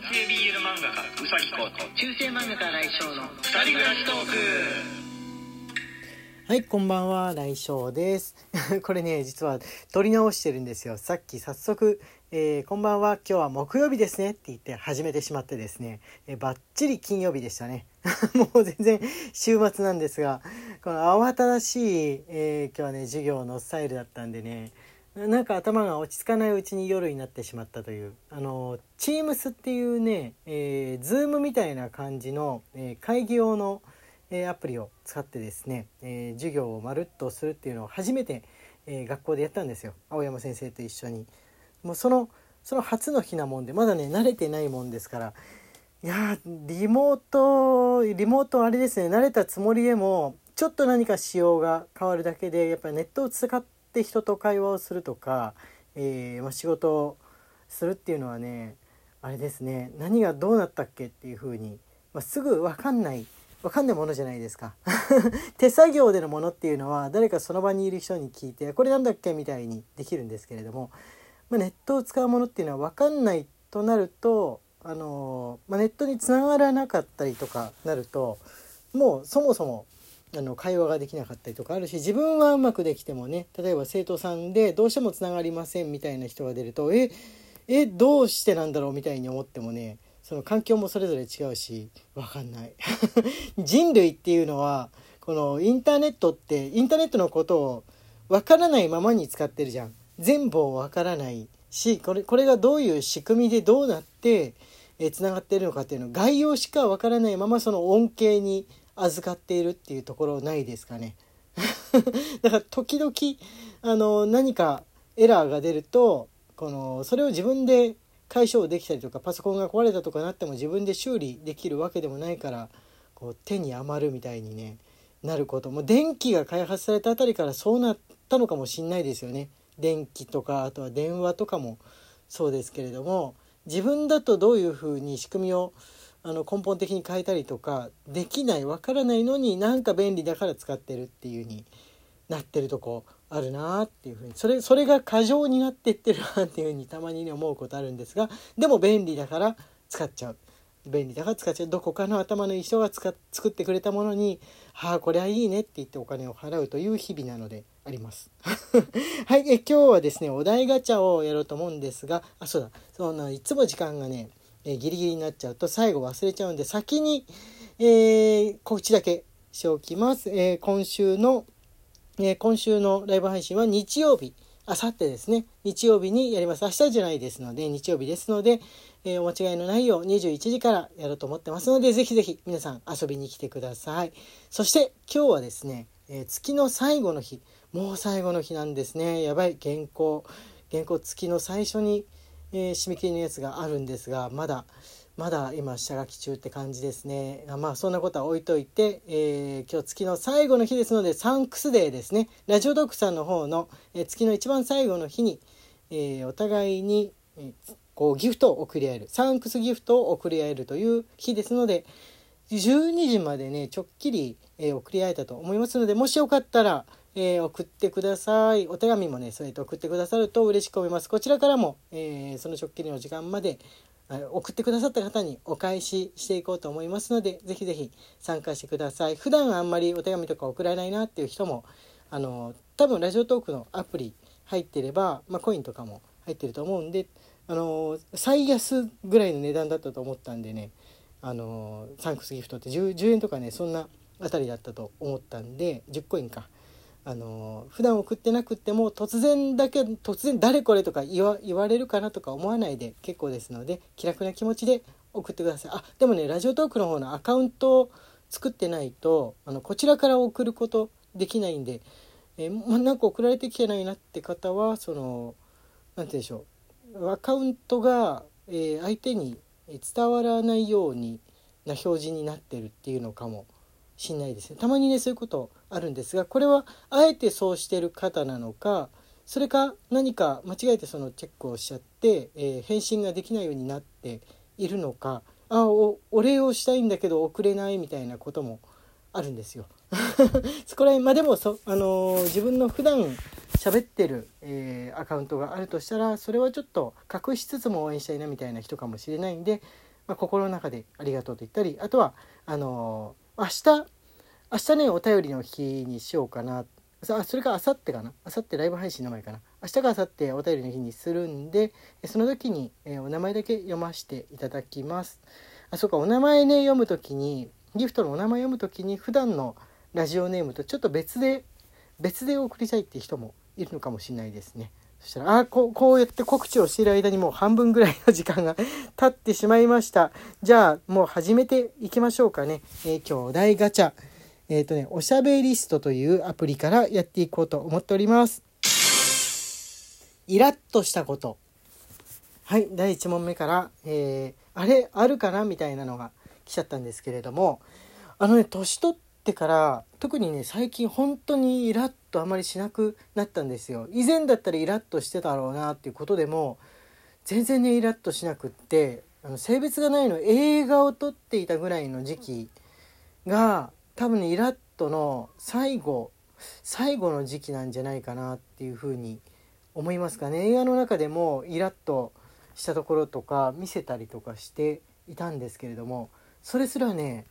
男性 BL 漫画家うさぎこと中世漫画家来翔の二人暮らしトークはい、こんばんは、来翔です。これね、実は撮り直してるんですよ。さっき早速、えーこんばんは、今日は木曜日ですねって言って始めてしまってですね、えーバッチリ金曜日でしたね。もう全然週末なんですが、この慌ただしい、えー今日はね、授業のスタイルだったんでね、なんか頭が落ち着かないうちに夜になってしまったという。あの Teams っていうね、えー、Zoom みたいな感じの、えー会議用の、えーアプリを使ってですね、えー授業をまるっとするっていうのを初めて、えー学校でやったんですよ。青山先生と一緒に。もうそのその初の日なもんでまだね慣れてないもんですから。いやリモートリモートあれですね慣れたつもりでもちょっと何か仕様が変わるだけでやっぱりネットを使って人と会話をするとか、えーま、仕事をするっていうのはねあれですね何がどうなったっけっていうふうに、まあ、すぐ分かんない分かんないものじゃないですか。手作業でのものっていうのは誰かその場にいる人に聞いてこれなんだっけみたいにできるんですけれども、まあ、ネットを使うものっていうのは分かんないとなるとあの、まあ、ネットにつながらなかったりとかなるともうそもそもあの会話ができなかったりとかあるし自分はうまくできてもね例えば生徒さんでどうしてもつながりませんみたいな人が出るとええどうしてなんだろうみたいに思ってもねその環境もそれぞれ違うし分かんない。人類っていうのはこのインターネットってインターネットのことを分からないままに使ってるじゃん。全部を分からないしこれこれがどういう仕組みでどうなってつながってるのかっていうの概要しか分からないままその恩恵に預かっているっていうところないですかね。だから時々あの何かエラーが出るとこのそれを自分で解消できたりとかパソコンが壊れたとかなっても自分で修理できるわけでもないからこう手に余るみたいにねなることもう電気が開発されたあたりからそうなったのかもしんないですよね。電気とかあとは電話とかもそうですけれども自分だとどういうふうに仕組みをあの根本的に変えたりとかできないわからないのになんか便利だから使ってるっていう風になってるとこあるなっていうふうにそれそれが過剰になってってるなっていうふうにたまにね思うことあるんですがでも便利だから使っちゃう。便利だから使っちゃう。どこかの頭のいい人が作ってくれたものに「はあこれはいいね」って言ってお金を払うという日々なのであります。はいえ今日はですねお題ガチャをやろうと思うんですがあそうだ。そのいつも時間がねえーギリギリになっちゃうと最後忘れちゃうんで先に、えー告知だけしておきます。えー今週の、え今週のライブ配信は日曜日、あさってですね、日曜日にやります。明日じゃないですので、日曜日ですので、えーお間違いのないよう21時からやろうと思ってますので、ぜひぜひ皆さん遊びに来てください。そして今日はですね、えー月の最後の日、もう最後の日なんですね。やばい、原稿。原稿月の最初に、えー締め切りのやつがあるんですがまだまだ今下書き中って感じですね。あまあそんなことは置いといて、えー今日月の最後の日ですのでサンクスデーですね。ラジオドックさんの方の、えー月の一番最後の日に、えお互いに、えこうギフトを送り合える。サンクスギフトを送り合えるという日ですので12時までねちょっきり、え送り合えたと思いますのでもしよかったら、えー送ってください。お手紙もねそうやって送ってくださると嬉しく思います。こちらからも、えーそのちょっきりの時間まで送ってくださった方にお返ししていこうと思いますのでぜひぜひ参加してください。普段あんまりお手紙とか送らないなっていう人もあの多分ラジオトークのアプリ入ってれば、まあ、コインとかも入ってると思うんであの最安ぐらいの値段だったと思ったんでねあのサンクスギフトって 10, 10円とかねそんなあたりだったと思ったんで10コインか。あの普段送ってなくっても突然だけ突然誰これとか言われるかなとか思わないで結構ですので気楽な気持ちで送ってください。あでもねラジオトークの方のアカウントを作ってないとあのこちらから送ることできないんで、えーまなんか送られてきてないなって方はそのなんて言うんでしょうアカウントが、えー相手に伝わらないようにな表示になってるっていうのかもしんないですね。たまにねそういうことあるんですがこれはあえてそうしてる方なのかそれか何か間違えてそのチェックをしちゃって、えー返信ができないようになっているのかあおお礼をしたいんだけど送れないみたいなこともあるんですよ。そこら辺まあでもそ、あのー自分の普段喋ってる、えーアカウントがあるとしたらそれはちょっと隠しつつも応援したいなみたいな人かもしれないんでまあ、心の中でありがとうと言ったりあとはあの明日明日ねお便りの日にしようかな。あそれか明後日かな。明後日ライブ配信の前かな。明日か明後日お便りの日にするんでその時に、えお名前だけ読ませていただきます。あそうかお名前ね読む時にギフトのお名前読む時に普段のラジオネームとちょっと別で別で送りたいって人もいるのかもしれないですね。そしたらあここうやって告知をしている間にもう半分ぐらいの時間が 経ってしまいました。じゃあもう始めていきましょうかね、えー、兄弟ガチャ。えっ、ー、とねおしゃべりストというアプリからやっていこうと思っております。イラッとしたこと。はい第1問目から、えー、あれあるかなみたいなのが来ちゃったんですけれどもあのね年取ってから特にね最近本当にイラッとあまりしなくなったんですよ。以前だったらイラッとしてたろうなっていうことでも全然ねイラッとしなくってあの性別がないの映画を撮っていたぐらいの時期が多分ねイラッとの最後最後の時期なんじゃないかなっていうふうに思いますかね。映画の中でもイラッとしたところとか見せたりとかしていたんですけれどもそれすらね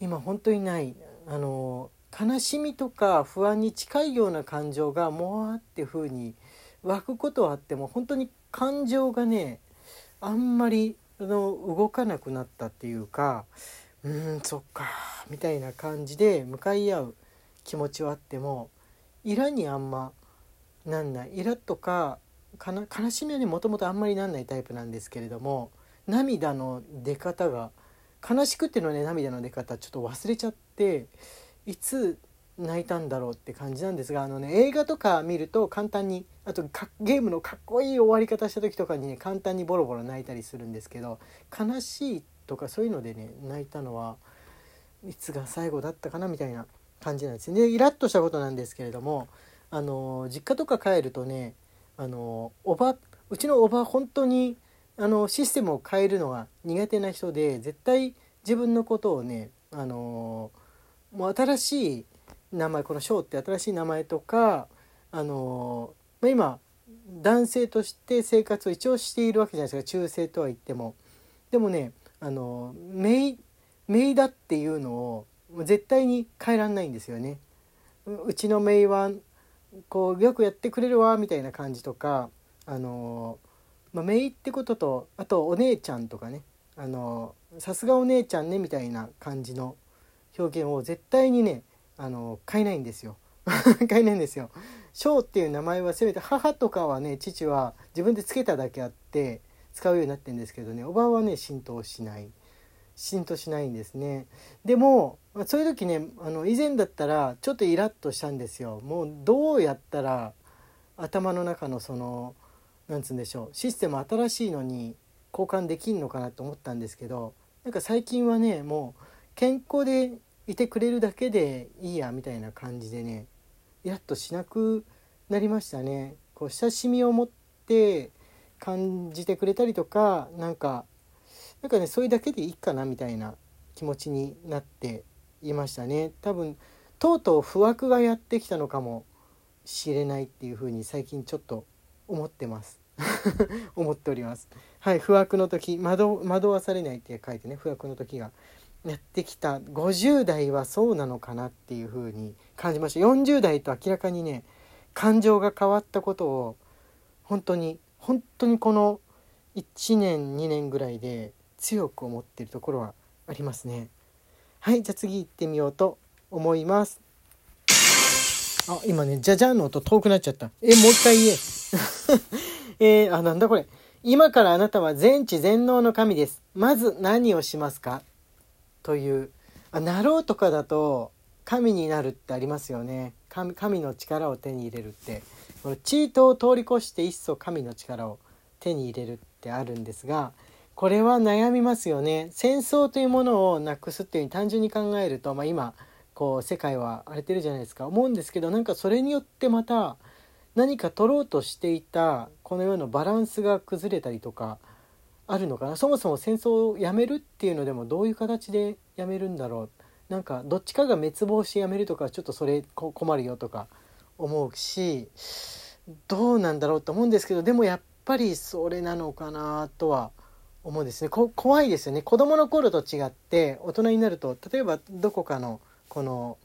今本当にない。あの悲しみとか不安に近いような感情がもわっていうに湧くことはあっても本当に感情がねあんまりの動かなくなったっていうかうんそっかみたいな感じで向かい合う気持ちはあってもイラにあんまなんない。イラとか悲しみはねもともとあんまりなんないタイプなんですけれども涙の出方が悲しくってのね涙の出方ちょっと忘れちゃっていつ泣いたんだろうって感じなんですがあのね映画とか見ると簡単にあとゲームのかっこいい終わり方した時とかにね簡単にボロボロ泣いたりするんですけど悲しいとかそういうのでね泣いたのはいつが最後だったかなみたいな感じなんですね。でイラッとしたことなんですけれどもあの実家とか帰るとねあのおばうちのおば本当にあのシステムを変えるのが苦手な人で絶対自分のことをねあのもう新しい名前この「翔」って新しい名前とかあの、まあ、今男性として生活を一応しているわけじゃないですか中性とは言っても。でもねあのメイだっていうのを絶対に変えらんないんですよね。うちのメイはこうよくやってくれるわみたいな感じとかあの、まあ、メイってこととあとお姉ちゃんとかねあのさすがお姉ちゃんねみたいな感じの表現を絶対にねあの変えないんですよ変えないんですよ。翔っていう名前はせめて母とかはね父は自分で付けただけあって使うようになってるんですけどねおばはね浸透しない浸透しないんですねでもそういう時ねあの以前だったらちょっとイラッとしたんですよもうどうやったら頭の中のそのなんつうんでしょうシステム新しいのに交換できんのかなと思ったんですけどなんか最近はねもう健康でいてくれるだけでいいやみたいな感じでねイラッとしなくなりましたね。こう親しみを持って感じてくれたりとかなんかなんかねそれだけでいいかなみたいな気持ちになっていましたね。多分とうとう不惑がやってきたのかもしれないっていうふうに最近ちょっと思ってます。思っております。はい不惑の時惑惑わされないって書いてね不惑の時がやってきた。50代はそうなのかなっていうふうに感じました。40代と明らかにね感情が変わったことを本当に本当にこの1年2年ぐらいで強く思ってるところはありますね。はいじゃあ次行ってみようと思います。あ今ねじゃじゃんの音遠くなっちゃった。えもう一回言え。えー、あなんだこれ。今からあなたは全知全能の神です。まず何をしますか？という。あなろうとかだと神になるってありますよね。神神の力を手に入れるって。このチートを通り越して一層神の力を手に入れるってあるんですがこれは悩みますよね。戦争というものをなくすっていううに単純に考えると、まあ、今こう世界は荒れてるじゃないですか。思うんですけどなんかそれによってまた何か取ろうとしていたこの世のバランスが崩れたりとかあるのかな。そもそも戦争をやめるっていうのでもどういう形でやめるんだろう。なんかどっちかが滅亡してやめるとかちょっとそれ困るよとか思うしどうなんだろうと思うんですけどでもやっぱりそれなのかなとは思思うんですね。こ怖いですよね。子供の頃と違って大人になると例えばどこかのこの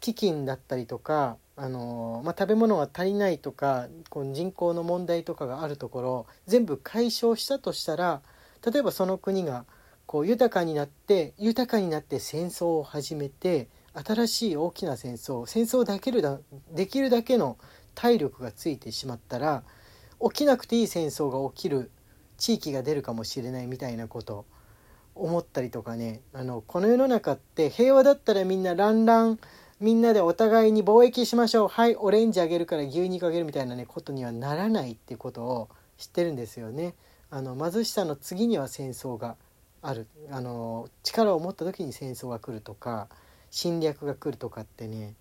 飢饉だったりとかあの、まあ、食べ物が足りないとかこう人口の問題とかがあるところ全部解消したとしたら例えばその国がこう豊かになって豊かになって戦争を始めて新しい大きな戦争戦争だけるだできるだけの体力がついてしまったら起きなくていい戦争が起きる地域が出るかもしれないみたいなこと思ったりとかね。あのこの世の中って平和だったらみんなランランみんなでお互いに貿易しましょう。はいオレンジあげるから牛肉あげるみたいなねことにはならないっていうことを知ってるんですよね。あの貧しさの次には戦争がある。あの力を持った時に戦争が来るとか侵略が来るとかってね。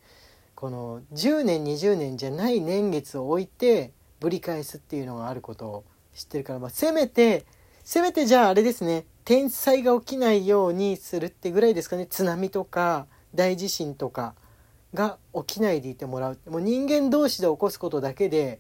この10年20年じゃない年月を置いてぶり返すっていうのがあることを知ってるから、まあ、せめてせめてじゃああれですね。天災が起きないようにするってぐらいですかね。津波とか大地震とかが起きないでいてもらう。もう人間同士で起こすことだけで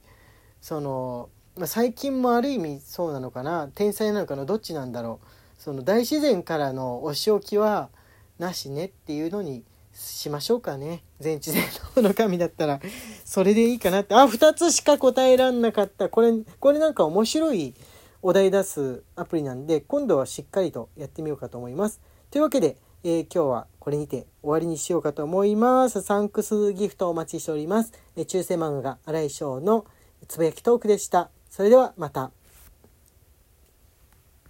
その、まあ、最近もある意味そうなのかな？天災なのかな？どっちなんだろう？その大自然からのお仕置きはなしねっていうのにしましょうかね。全知全能の神だったら。それでいいかなって。あ2つしか答えらんなかった。これこれなんか面白いお題出すアプリなんで今度はしっかりとやってみようかと思います。というわけで、えー、今日はこれにて終わりにしようかと思います。サンクスギフトお待ちしております、えー、中世漫画が新井翔のつぶやきトークでした。それではまた。